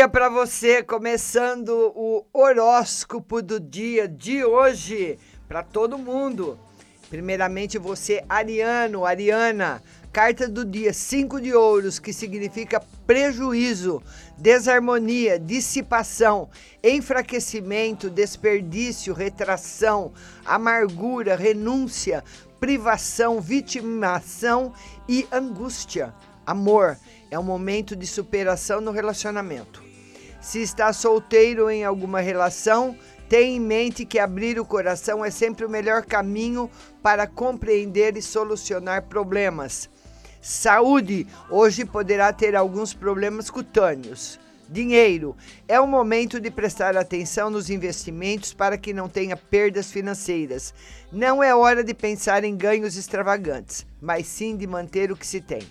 Dia para você, começando o horóscopo do dia de hoje para todo mundo. Primeiramente você, Ariano, Ariana, carta do dia 5 de ouros, que significa prejuízo, desarmonia, dissipação, enfraquecimento, desperdício, retração, amargura, renúncia, privação, vitimação e angústia. Amor é um momento de superação no relacionamento. Se está solteiro em alguma relação, tenha em mente que abrir o coração é sempre o melhor caminho para compreender e solucionar problemas. Saúde, hoje poderá ter alguns problemas cutâneos. Dinheiro, é o momento de prestar atenção nos investimentos para que não tenha perdas financeiras. Não é hora de pensar em ganhos extravagantes, mas sim de manter o que se tem.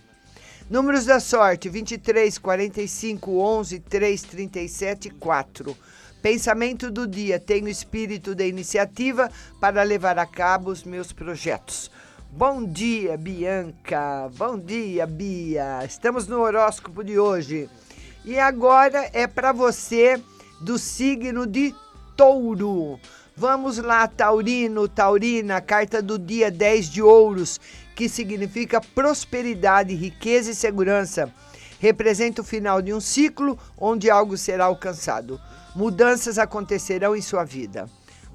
Números da sorte: 23, 45, 11, 3, 37 4. Pensamento do dia: tenho espírito da iniciativa para levar a cabo os meus projetos. Bom dia, Bianca. Bom dia, Bia. Estamos no horóscopo de hoje. E agora é para você do signo de Touro. Vamos lá, Taurino, Taurina, carta do dia 10 de ouros que significa prosperidade, riqueza e segurança. Representa o final de um ciclo onde algo será alcançado. Mudanças acontecerão em sua vida.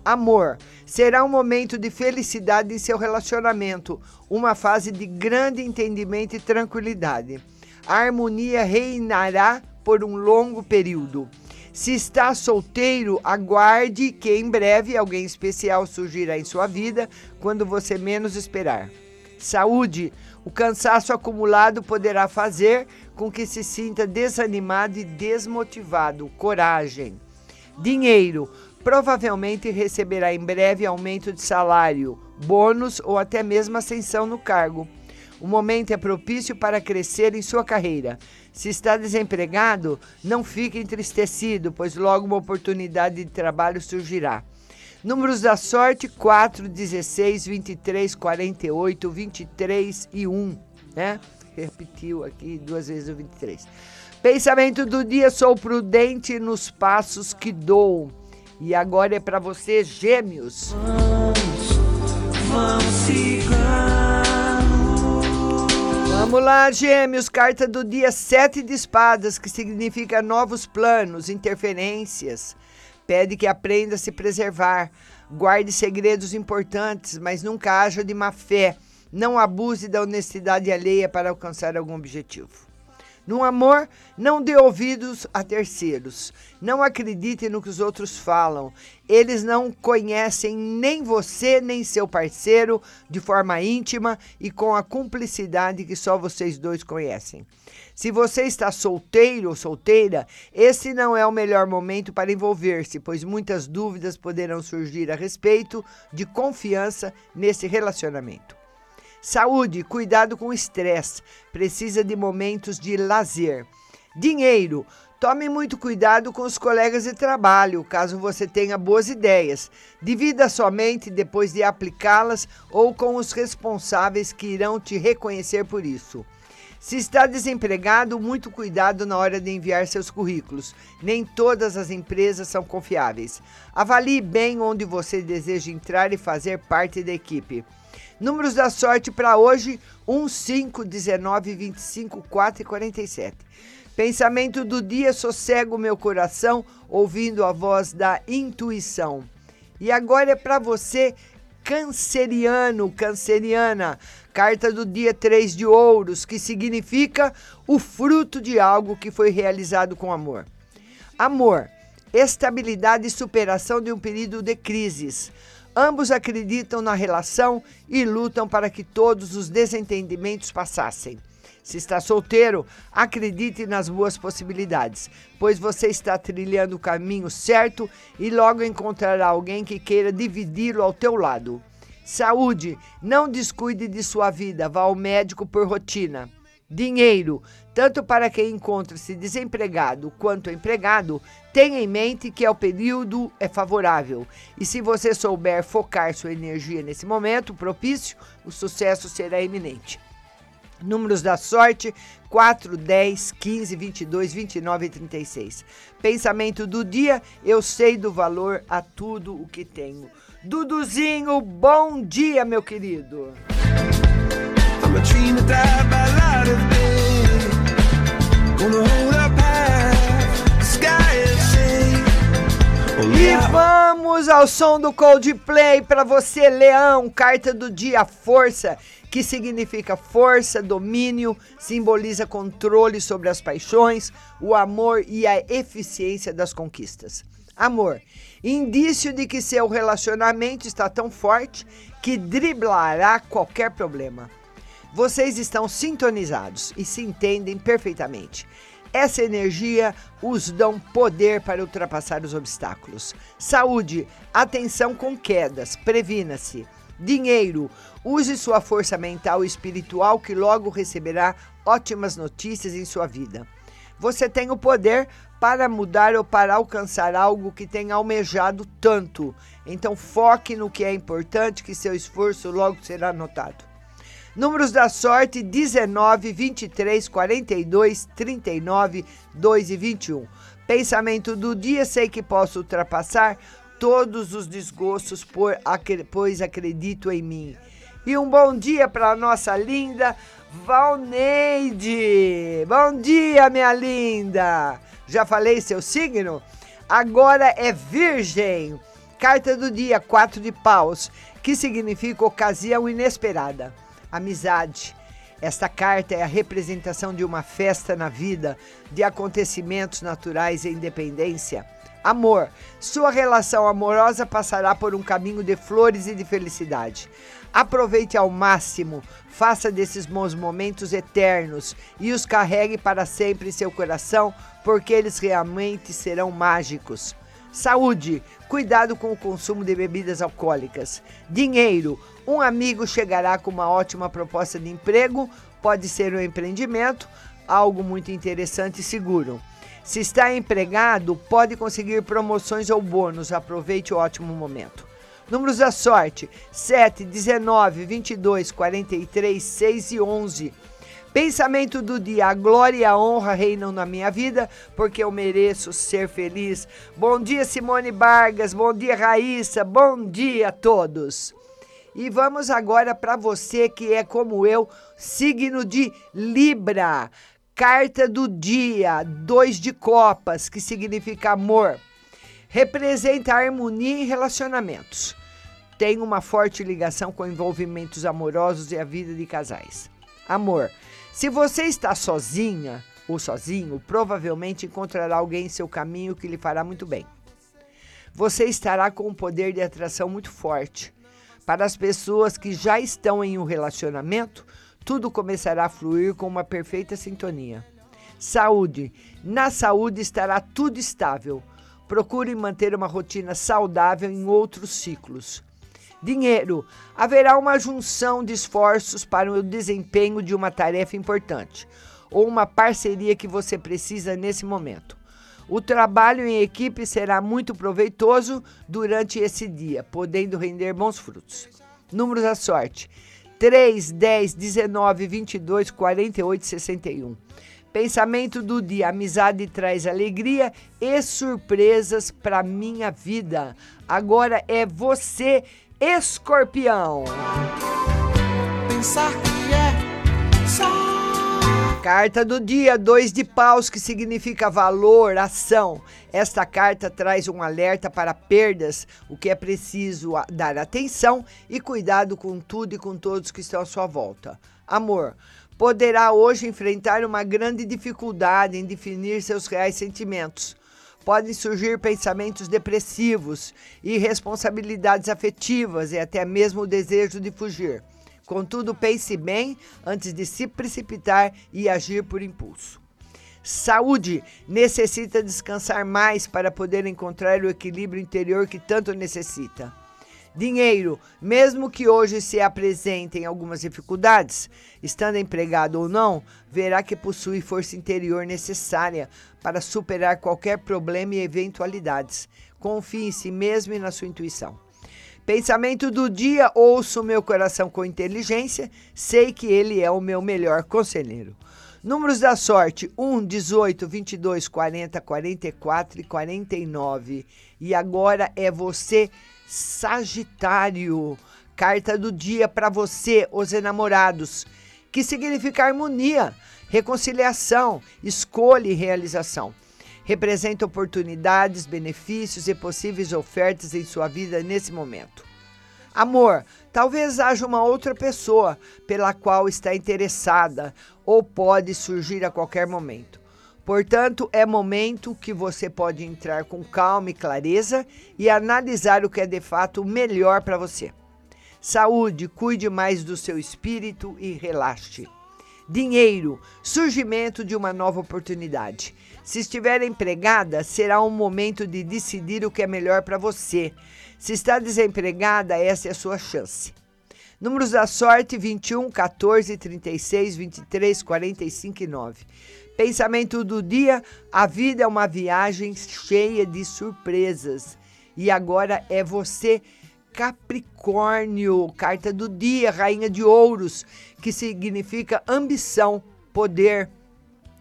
Amor será um momento de felicidade em seu relacionamento, uma fase de grande entendimento e tranquilidade. A harmonia reinará por um longo período. Se está solteiro, aguarde que em breve alguém especial surgirá em sua vida quando você menos esperar. Saúde. O cansaço acumulado poderá fazer com que se sinta desanimado e desmotivado. Coragem. Dinheiro. Provavelmente receberá em breve aumento de salário, bônus ou até mesmo ascensão no cargo. O momento é propício para crescer em sua carreira. Se está desempregado, não fique entristecido, pois logo uma oportunidade de trabalho surgirá. Números da sorte: 4, 16, 23, 48, 23 e 1, né? Repetiu aqui duas vezes o 23. Pensamento do dia: sou prudente nos passos que dou. E agora é para você, Gêmeos. Vamos lá, Gêmeos, carta do dia 7 de espadas, que significa novos planos, interferências Pede que aprenda a se preservar. Guarde segredos importantes, mas nunca haja de má fé. Não abuse da honestidade alheia para alcançar algum objetivo. No amor, não dê ouvidos a terceiros. Não acredite no que os outros falam. Eles não conhecem nem você nem seu parceiro de forma íntima e com a cumplicidade que só vocês dois conhecem. Se você está solteiro ou solteira, esse não é o melhor momento para envolver-se, pois muitas dúvidas poderão surgir a respeito de confiança nesse relacionamento. Saúde, cuidado com o estresse. Precisa de momentos de lazer. Dinheiro. Tome muito cuidado com os colegas de trabalho, caso você tenha boas ideias. Divida somente depois de aplicá-las ou com os responsáveis que irão te reconhecer por isso. Se está desempregado, muito cuidado na hora de enviar seus currículos. Nem todas as empresas são confiáveis. Avalie bem onde você deseja entrar e fazer parte da equipe. Números da sorte para hoje: 1, 5, 19, 25, 4 e 47. Pensamento do dia: sossego meu coração, ouvindo a voz da intuição. E agora é para você, canceriano, canceriana. Carta do dia 3 de ouros, que significa o fruto de algo que foi realizado com amor. Amor, estabilidade e superação de um período de crises. Ambos acreditam na relação e lutam para que todos os desentendimentos passassem. Se está solteiro, acredite nas boas possibilidades, pois você está trilhando o caminho certo e logo encontrará alguém que queira dividi-lo ao teu lado. Saúde, não descuide de sua vida, vá ao médico por rotina. Dinheiro, tanto para quem encontra-se desempregado quanto empregado, tenha em mente que o período é favorável. E se você souber focar sua energia nesse momento propício, o sucesso será iminente. Números da sorte: 4, 10, 15, 22, 29 e 36. Pensamento do dia: eu sei do valor a tudo o que tenho. Duduzinho, bom dia, meu querido. E vamos ao som do Coldplay para você, Leão, carta do dia, força que significa força, domínio, simboliza controle sobre as paixões, o amor e a eficiência das conquistas. Amor, indício de que seu relacionamento está tão forte que driblará qualquer problema. Vocês estão sintonizados e se entendem perfeitamente. Essa energia os dão poder para ultrapassar os obstáculos. Saúde, atenção com quedas, previna-se. Dinheiro, use sua força mental e espiritual que logo receberá ótimas notícias em sua vida. Você tem o poder para mudar ou para alcançar algo que tem almejado tanto. Então foque no que é importante, que seu esforço logo será notado. Números da sorte: 19, 23, 42, 39, 2 e 21. Pensamento do dia: sei que posso ultrapassar todos os desgostos, pois acredito em mim. E um bom dia para nossa linda Valneide. Bom dia, minha linda. Já falei seu signo? Agora é Virgem. Carta do dia, quatro de paus, que significa ocasião inesperada. Amizade. Esta carta é a representação de uma festa na vida, de acontecimentos naturais e independência. Amor. Sua relação amorosa passará por um caminho de flores e de felicidade. Aproveite ao máximo, faça desses bons momentos eternos e os carregue para sempre em seu coração, porque eles realmente serão mágicos. Saúde, cuidado com o consumo de bebidas alcoólicas. Dinheiro, um amigo chegará com uma ótima proposta de emprego, pode ser um empreendimento, algo muito interessante e seguro. Se está empregado, pode conseguir promoções ou bônus. Aproveite o ótimo momento. Números da sorte: 7, 19, 22, 43, 6 e 11. Pensamento do dia: a glória e a honra reinam na minha vida, porque eu mereço ser feliz. Bom dia, Simone Vargas. Bom dia, Raíssa. Bom dia a todos. E vamos agora para você que é como eu, signo de Libra. Carta do dia, dois de copas, que significa amor. Representa harmonia em relacionamentos. Tem uma forte ligação com envolvimentos amorosos e a vida de casais. Amor. Se você está sozinha ou sozinho, provavelmente encontrará alguém em seu caminho que lhe fará muito bem. Você estará com um poder de atração muito forte. Para as pessoas que já estão em um relacionamento, tudo começará a fluir com uma perfeita sintonia. Saúde. Na saúde estará tudo estável. Procure manter uma rotina saudável em outros ciclos. Dinheiro. Haverá uma junção de esforços para o desempenho de uma tarefa importante ou uma parceria que você precisa nesse momento. O trabalho em equipe será muito proveitoso durante esse dia, podendo render bons frutos. Números da sorte: 3, 10, 19, 22, 48, 61. Pensamento do dia: amizade traz alegria e surpresas para minha vida. Agora é você, escorpião. Pensar que é só Carta do dia, dois de paus, que significa valor, ação. Esta carta traz um alerta para perdas, o que é preciso dar atenção e cuidado com tudo e com todos que estão à sua volta. Amor, poderá hoje enfrentar uma grande dificuldade em definir seus reais sentimentos. Podem surgir pensamentos depressivos, irresponsabilidades afetivas e até mesmo o desejo de fugir. Contudo, pense bem antes de se precipitar e agir por impulso. Saúde necessita descansar mais para poder encontrar o equilíbrio interior que tanto necessita. Dinheiro, mesmo que hoje se apresentem algumas dificuldades, estando empregado ou não, verá que possui força interior necessária para superar qualquer problema e eventualidades. Confie em si mesmo e na sua intuição. Pensamento do dia: ouço meu coração com inteligência, sei que ele é o meu melhor conselheiro. Números da sorte: 1, 18, 22, 40, 44 e 49. E agora é você, Sagitário. Carta do dia para você, os enamorados, que significa harmonia, reconciliação, escolha e realização. Representa oportunidades, benefícios e possíveis ofertas em sua vida nesse momento. Amor, talvez haja uma outra pessoa pela qual está interessada ou pode surgir a qualquer momento. Portanto, é momento que você pode entrar com calma e clareza e analisar o que é de fato melhor para você. Saúde, cuide mais do seu espírito e relaxe. Dinheiro, surgimento de uma nova oportunidade. Se estiver empregada, será um momento de decidir o que é melhor para você. Se está desempregada, essa é a sua chance. Números da sorte: 21, 14, 36, 23, 45 e 9. Pensamento do dia: a vida é uma viagem cheia de surpresas. E agora é você Capricórnio, carta do dia, rainha de ouros, que significa ambição, poder.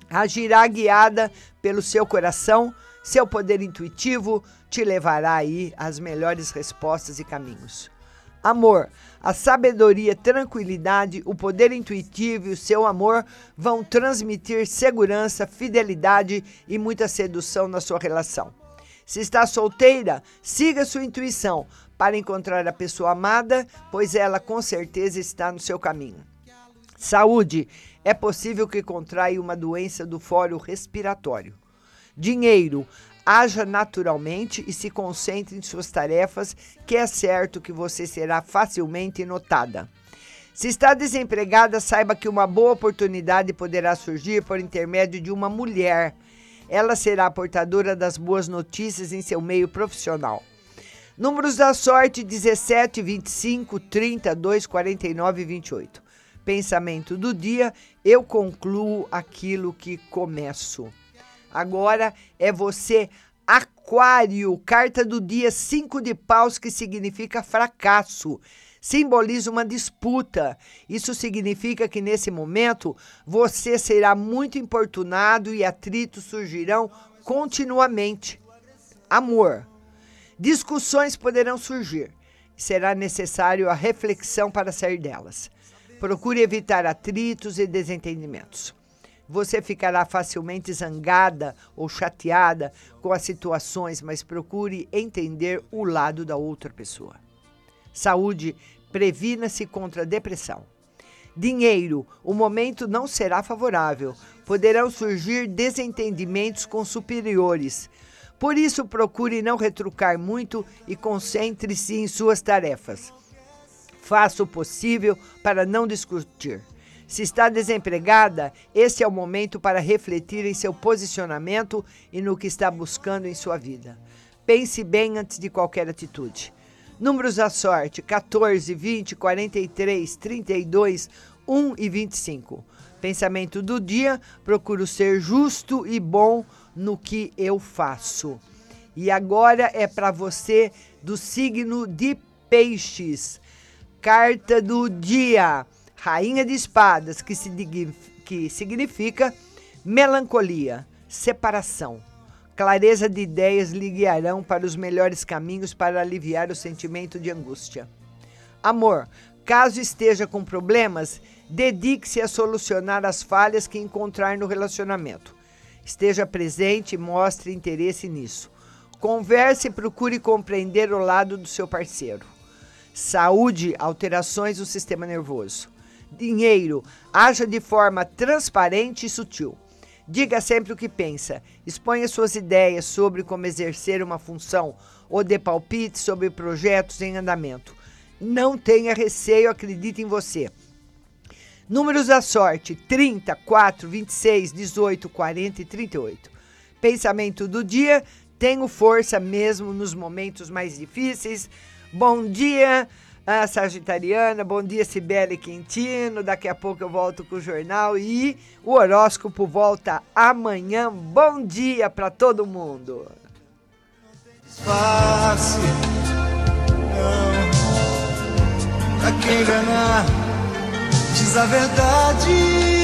Agirá guiada pelo seu coração, seu poder intuitivo te levará aí às melhores respostas e caminhos. Amor, a sabedoria, tranquilidade, o poder intuitivo e o seu amor vão transmitir segurança, fidelidade e muita sedução na sua relação. Se está solteira, siga sua intuição, para encontrar a pessoa amada, pois ela com certeza está no seu caminho. Saúde. É possível que contraia uma doença do fórum respiratório. Dinheiro. Haja naturalmente e se concentre em suas tarefas, que é certo que você será facilmente notada. Se está desempregada, saiba que uma boa oportunidade poderá surgir por intermédio de uma mulher. Ela será portadora das boas notícias em seu meio profissional. Números da sorte: 17, 25, 32, 49 e 28. Pensamento do dia: eu concluo aquilo que começo. Agora é você, Aquário, carta do dia 5 de paus, que significa fracasso. Simboliza uma disputa. Isso significa que nesse momento você será muito importunado e atritos surgirão continuamente. Amor. Discussões poderão surgir. Será necessário a reflexão para sair delas. Procure evitar atritos e desentendimentos. Você ficará facilmente zangada ou chateada com as situações, mas procure entender o lado da outra pessoa. Saúde, previna-se contra a depressão. Dinheiro, o momento não será favorável. Poderão surgir desentendimentos com superiores. Por isso, procure não retrucar muito e concentre-se em suas tarefas. Faça o possível para não discutir. Se está desempregada, esse é o momento para refletir em seu posicionamento e no que está buscando em sua vida. Pense bem antes de qualquer atitude. Números da sorte: 14, 20, 43, 32, 1 e 25. Pensamento do dia: procuro ser justo e bom no que eu faço. E agora é para você do signo de Peixes. Carta do dia. Rainha de Espadas, que, se, que significa melancolia, separação. Clareza de ideias lhe guiarão para os melhores caminhos para aliviar o sentimento de angústia. Amor, caso esteja com problemas, dedique-se a solucionar as falhas que encontrar no relacionamento. Esteja presente e mostre interesse nisso. Converse e procure compreender o lado do seu parceiro. Saúde, alterações do sistema nervoso. Dinheiro, haja de forma transparente e sutil. Diga sempre o que pensa. Exponha suas ideias sobre como exercer uma função ou dê palpite sobre projetos em andamento. Não tenha receio, acredite em você. Números da sorte: 30, 4, 26, 18, 40 e 38. Pensamento do dia: tenho força mesmo nos momentos mais difíceis. Bom dia, a Sagitariana. Bom dia, Sibeli Quintino. Daqui a pouco eu volto com o jornal e o horóscopo volta amanhã. Bom dia para todo mundo. Fácil, não pra quem enganar. Diz a verdade